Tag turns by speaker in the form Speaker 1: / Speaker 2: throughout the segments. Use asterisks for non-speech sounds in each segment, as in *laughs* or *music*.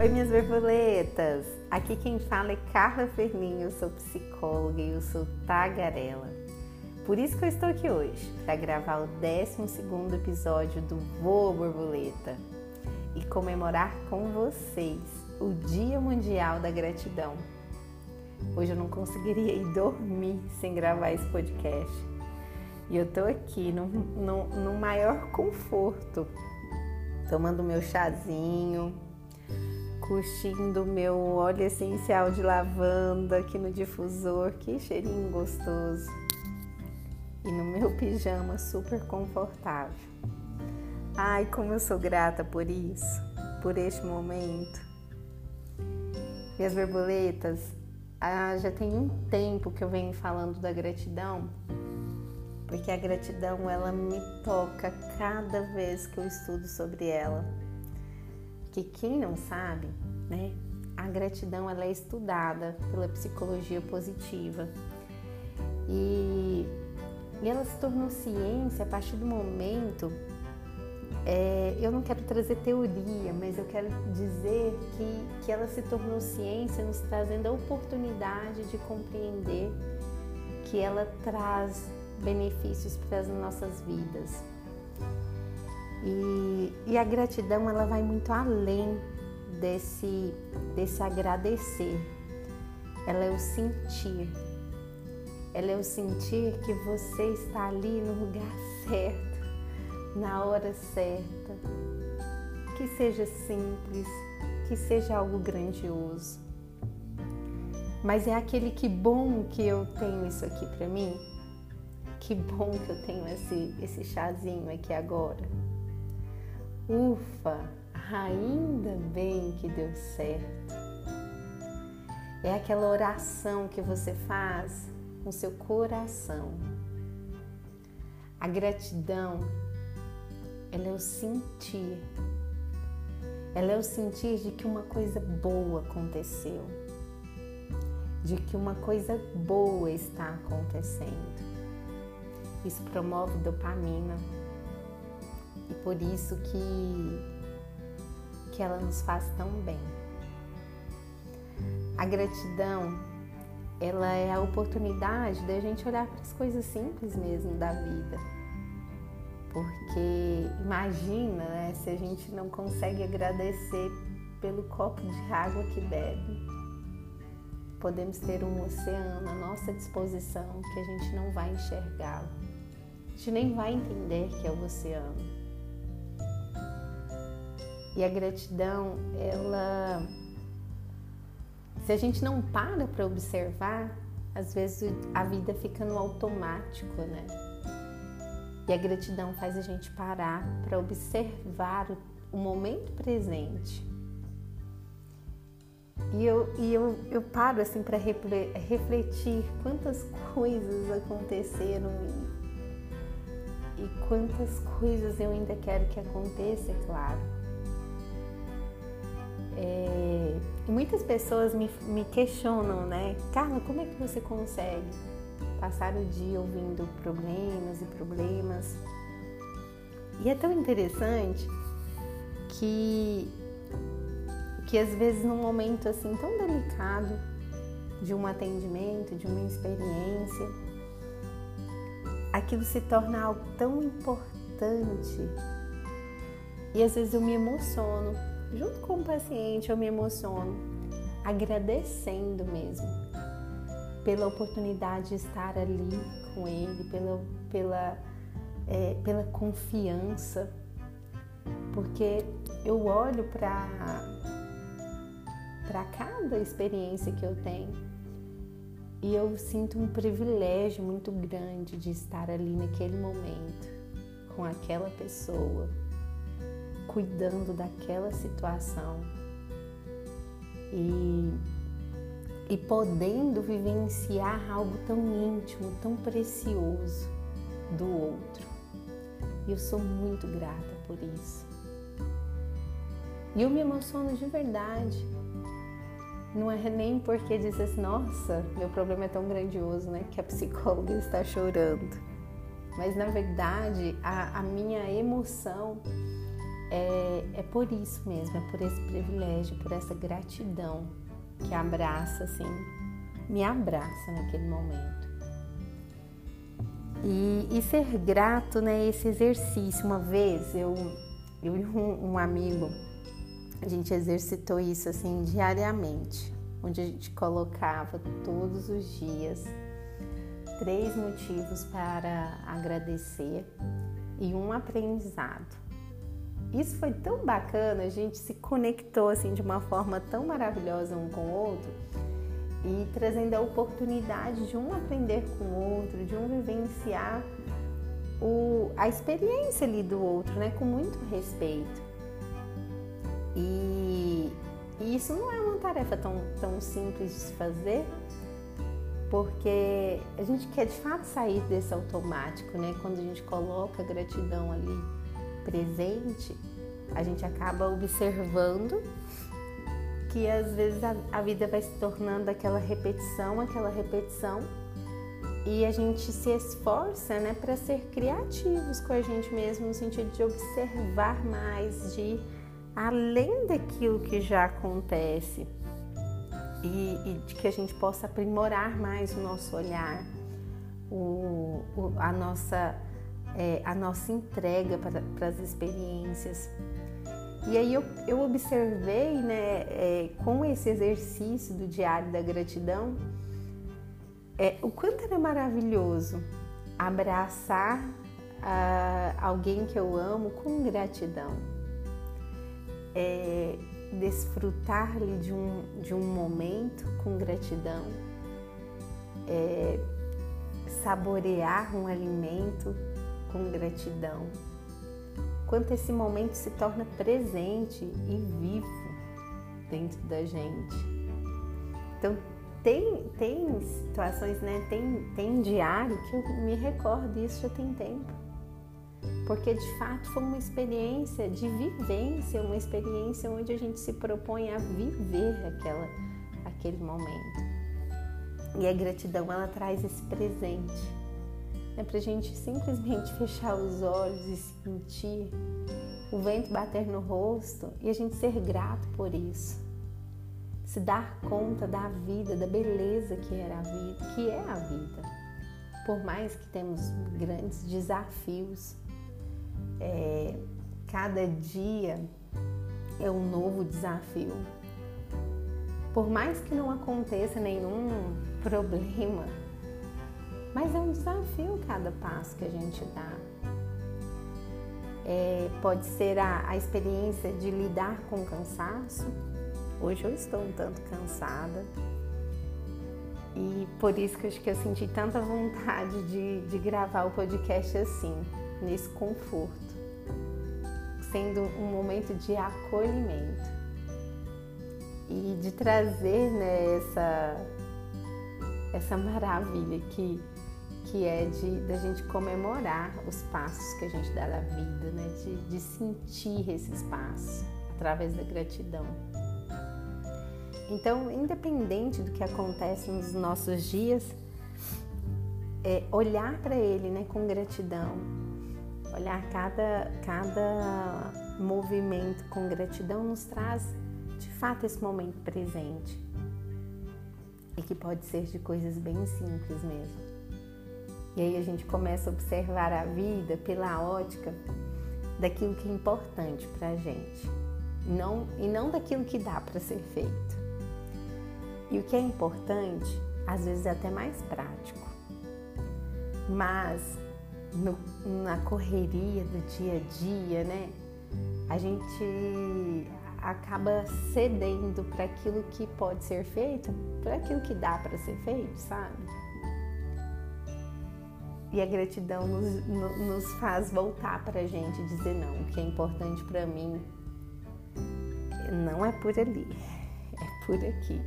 Speaker 1: Oi, minhas borboletas! Aqui quem fala é Carla Ferminho, eu sou psicóloga e eu sou tagarela. Por isso que eu estou aqui hoje, para gravar o 12 episódio do Voa Borboleta e comemorar com vocês o Dia Mundial da Gratidão. Hoje eu não conseguiria ir dormir sem gravar esse podcast. E eu tô aqui no, no, no maior conforto, tomando meu chazinho, curtindo meu óleo essencial de lavanda aqui no difusor, que cheirinho gostoso. E no meu pijama super confortável. Ai, como eu sou grata por isso, por este momento. E as borboletas, ah, já tem um tempo que eu venho falando da gratidão, porque a gratidão ela me toca cada vez que eu estudo sobre ela que quem não sabe, né, a gratidão ela é estudada pela psicologia positiva e, e ela se tornou ciência a partir do momento é, eu não quero trazer teoria, mas eu quero dizer que, que ela se tornou ciência nos trazendo a oportunidade de compreender que ela traz benefícios para as nossas vidas. E, e a gratidão ela vai muito além desse, desse agradecer. Ela é o sentir. Ela é o sentir que você está ali no lugar *laughs* certo, na hora certa. Que seja simples, que seja algo grandioso. Mas é aquele que bom que eu tenho isso aqui para mim. Que bom que eu tenho esse, esse chazinho aqui agora Ufa, ainda bem que deu certo. É aquela oração que você faz com seu coração. A gratidão, ela é o sentir. Ela é o sentir de que uma coisa boa aconteceu. De que uma coisa boa está acontecendo. Isso promove dopamina e por isso que, que ela nos faz tão bem. A gratidão, ela é a oportunidade da gente olhar para as coisas simples mesmo da vida. Porque imagina né, se a gente não consegue agradecer pelo copo de água que bebe. Podemos ter um oceano à nossa disposição que a gente não vai enxergá-lo. A gente nem vai entender que é o oceano. E a gratidão, ela se a gente não para para observar, às vezes a vida fica no automático, né? E a gratidão faz a gente parar para observar o, momento presente. E eu, e eu, eu paro assim para refletir quantas coisas aconteceram e, e quantas coisas eu ainda quero que aconteça, é claro. É, muitas pessoas me, me questionam, né? Carla, como é que você consegue passar o dia ouvindo problemas e problemas? E é tão interessante que, que às vezes num momento assim tão delicado de um atendimento, de uma experiência, aquilo se torna algo tão importante e às vezes eu me emociono junto com o paciente, eu me emociono, agradecendo mesmo pela oportunidade de estar ali com ele, pela, pela, é, pela confiança, porque eu olho para cada experiência que eu tenho e eu sinto um privilégio muito grande de estar ali naquele momento com aquela pessoa cuidando daquela situação e, e podendo vivenciar algo tão íntimo, tão precioso do outro. E eu sou muito grata por isso. E eu me emociono de verdade. Não é nem porque diz assim, nossa, meu problema é tão grandioso, né? Que a psicóloga está chorando. Mas na verdade, a, a minha emoção é, é por isso mesmo, é por esse privilégio, por essa gratidão que abraça, assim, me abraça naquele momento. E, e ser grato, né? Esse exercício. Uma vez eu, eu e um, um amigo, a gente exercitou isso assim diariamente, onde a gente colocava todos os dias três motivos para agradecer e um aprendizado. Isso foi tão bacana, a gente se conectou assim de uma forma tão maravilhosa um com o outro e trazendo a oportunidade de um aprender com o outro, de um vivenciar o, a experiência ali do outro, né, com muito respeito. E, e isso não é uma tarefa tão, tão simples de se fazer, porque a gente quer de fato sair desse automático, né? Quando a gente coloca gratidão ali presente, a gente acaba observando que às vezes a, a vida vai se tornando aquela repetição, aquela repetição, e a gente se esforça, né, para ser criativos com a gente mesmo no sentido de observar mais, de além daquilo que já acontece e, e de que a gente possa aprimorar mais o nosso olhar, o, o, a, nossa, é, a nossa entrega para, as experiências. E aí eu, eu observei, né, é, com esse exercício do diário da gratidão, é, o quanto era maravilhoso abraçar uh, alguém que eu amo com gratidão. É, desfrutar-lhe de um, de um momento com gratidão, é, saborear um alimento com gratidão. Quanto esse momento se torna presente e vivo dentro da gente. Então, tem, tem situações, né? Tem, tem diário que eu me recordo disso já tem tempo porque de fato foi uma experiência de vivência, uma experiência onde a gente se propõe a viver aquela, aquele momento. E a gratidão ela traz esse presente, é para a gente simplesmente *laughs* fechar os olhos e sentir o vento bater no rosto e a gente ser grato por isso. Se dar conta da vida, da beleza que era a vida, que é a vida. Por mais que temos grandes desafios, é, cada dia é um novo desafio. Por mais que não aconteça nenhum problema, mas é um desafio cada passo que a gente dá. É, pode ser a, a experiência de lidar com cansaço. Hoje eu estou um tanto cansada e por isso que eu acho que eu senti tanta vontade de, de gravar o podcast assim, nesse conforto sendo um momento de acolhimento e de trazer né, essa, essa maravilha que, que é de da gente comemorar os passos que a gente dá na vida, né? de, de sentir esses passos através da gratidão. Então, independente do que acontece nos nossos dias, é olhar para ele né, com gratidão, Olhar cada, cada movimento com gratidão nos traz de fato esse momento presente e que pode ser de coisas bem simples mesmo. E aí a gente começa a observar a vida pela ótica daquilo que é importante para gente não, e não daquilo que dá para ser feito. E o que é importante, às vezes é até mais prático, mas no, na correria do dia a dia, né? A gente acaba cedendo para aquilo que pode ser feito, para aquilo que dá para ser feito, sabe? E a gratidão nos, nos faz voltar para a gente dizer: não, o que é importante para mim não é por ali, é por aqui.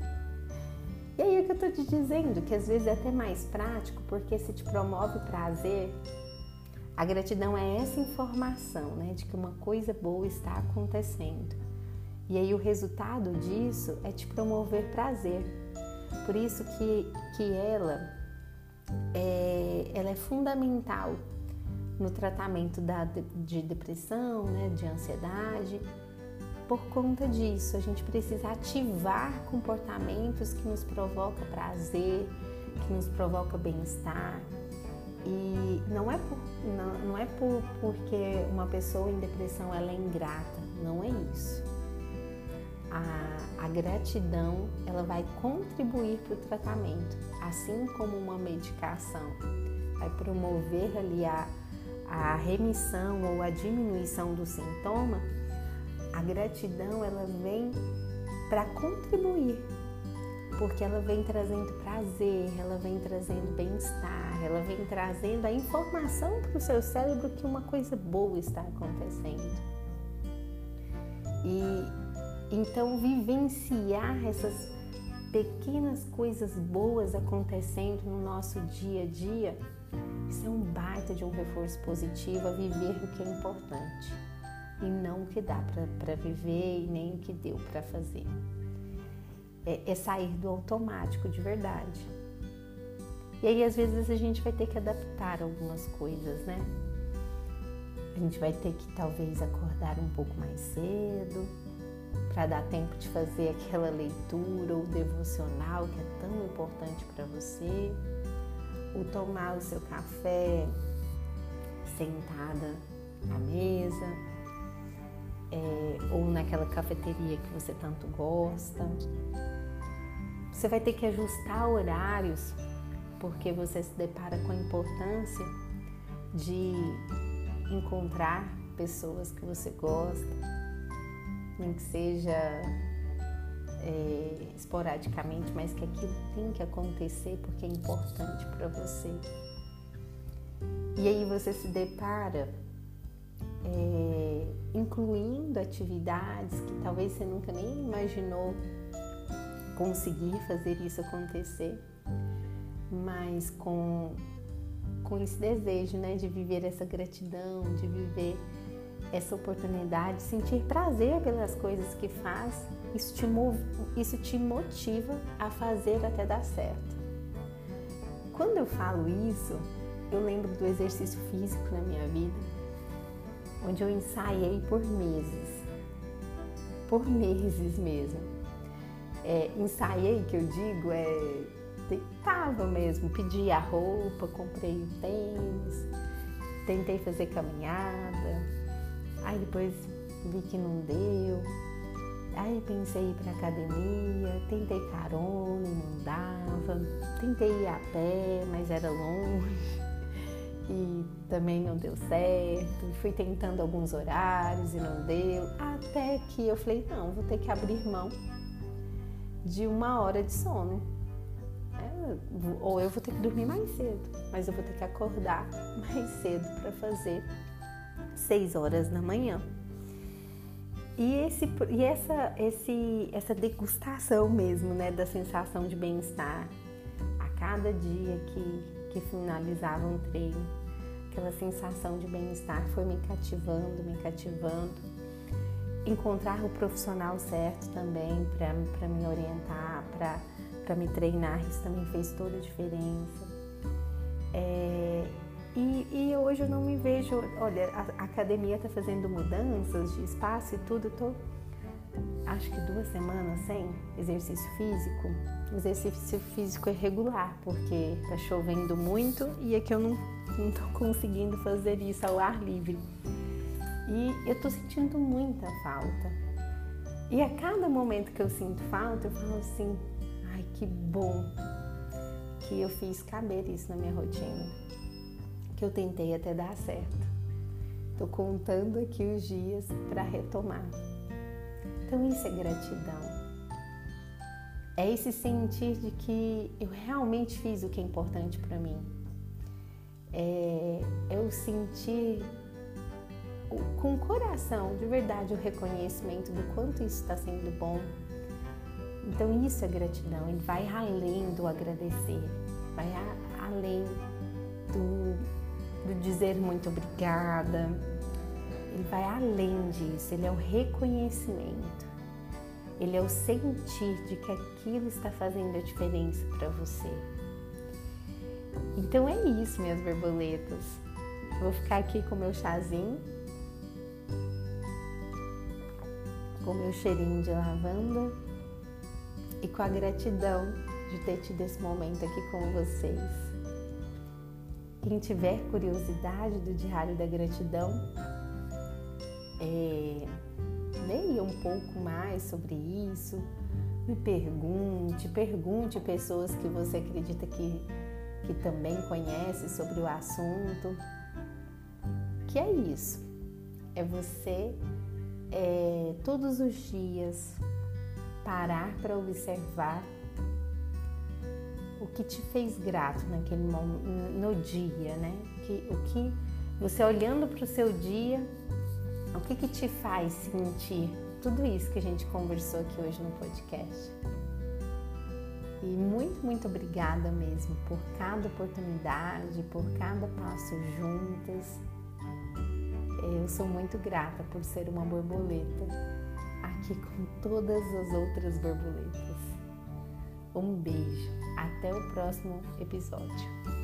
Speaker 1: E aí é que eu tô te dizendo que às vezes é até mais prático, porque se te promove prazer, a gratidão é essa informação, né, de que uma coisa boa está acontecendo. E aí o resultado disso é te promover prazer. Por isso que, que ela, é, ela é fundamental no tratamento da, de depressão, né, de ansiedade. Por conta disso, a gente precisa ativar comportamentos que nos provocam prazer, que nos provoca bem-estar. E não é, por, não, não é por, porque uma pessoa em depressão ela é ingrata, não é isso. A, a gratidão ela vai contribuir para o tratamento, assim como uma medicação vai promover ali a, a remissão ou a diminuição do sintoma, a gratidão ela vem para contribuir, porque ela vem trazendo prazer, ela vem trazendo bem-estar, ela vem trazendo a informação para o seu cérebro que uma coisa boa está acontecendo. E então vivenciar essas pequenas coisas boas acontecendo no nosso dia a dia isso é um baita de um reforço positivo a viver o que é importante e não o que dá para viver e nem o que deu para fazer. É, é sair do automático de verdade. E aí, às vezes, a gente vai ter que adaptar algumas coisas, né? A gente vai ter que talvez acordar um pouco mais cedo para dar tempo de fazer aquela leitura ou devocional que é tão importante para você o tomar o seu café sentada à mesa, é, ou naquela cafeteria que você tanto gosta. Você vai ter que ajustar horários, porque você se depara com a importância de encontrar pessoas que você gosta, nem que seja é, esporadicamente, mas que aquilo tem que acontecer porque é importante para você. E aí você se depara é, incluindo atividades que talvez você nunca nem imaginou conseguir fazer isso acontecer, mas com, com esse desejo né, de viver essa gratidão, de viver essa oportunidade, sentir prazer pelas coisas que faz, isso te, isso te motiva a fazer até dar certo. Quando eu falo isso, eu lembro do exercício físico na minha vida, onde eu ensaiei por meses. Por meses mesmo. É, ensaiei, que eu digo, é deitava mesmo, pedi a roupa, comprei o tênis, tentei fazer caminhada, Aí depois vi que não deu. Aí pensei ir para academia, tentei carona não dava. Tentei ir a pé, mas era longe *laughs* e também não deu certo. Fui tentando alguns horários e não deu. Até que eu falei: não, vou ter que abrir mão de uma hora de sono. É, ou eu vou ter que dormir mais cedo, mas eu vou ter que acordar *laughs* mais cedo para fazer 6 horas da manhã. E, esse, e essa, esse, essa degustação mesmo, né, da sensação de bem-estar a cada dia que, que finalizava um treino, aquela sensação de bem-estar foi me cativando, me cativando. Encontrar o profissional certo também para me orientar, para me treinar, isso também fez toda a diferença. É, e, e, hoje eu não me vejo, olha, a, academia está fazendo mudanças de espaço e tudo, tô acho que duas semanas sem exercício físico. O exercício físico é regular, porque tá chovendo muito e aqui eu não, tô *laughs* conseguindo fazer isso ao ar livre. E eu tô sentindo muita falta. E a cada momento que eu sinto falta, eu falo assim, ai que bom que eu fiz caber isso na minha rotina que eu tentei até dar certo. Estou contando aqui os dias para retomar. Então, isso é gratidão. É esse sentir de que eu realmente fiz o que é importante para mim. É, é o sentir com o coração, de verdade, o reconhecimento do quanto isso está sendo bom. Então, isso é gratidão. Ele vai além do agradecer, vai além do do dizer muito obrigada. Ele vai além disso, ele é o reconhecimento. Ele é o sentir de que aquilo está fazendo a diferença para você. Então é isso, minhas borboletas. Vou ficar aqui com meu chazinho, com meu cheirinho de lavanda e com a gratidão de ter tido esse momento aqui com vocês. Quem tiver curiosidade do Diário da Gratidão, é, leia um pouco mais sobre isso, me pergunte, pergunte pessoas que você acredita que, que também conhece sobre o assunto. Que é isso? É você é, todos os dias parar para observar o que te fez grato naquele momento, no dia, né? Que, o que você olhando para o seu dia, o que, que te faz sentir tudo isso que a gente conversou aqui hoje no podcast. E muito, muito obrigada mesmo por cada oportunidade, por cada passo juntas. Eu sou muito grata por ser uma borboleta aqui com todas as outras borboletas. Um beijo, até o próximo episódio.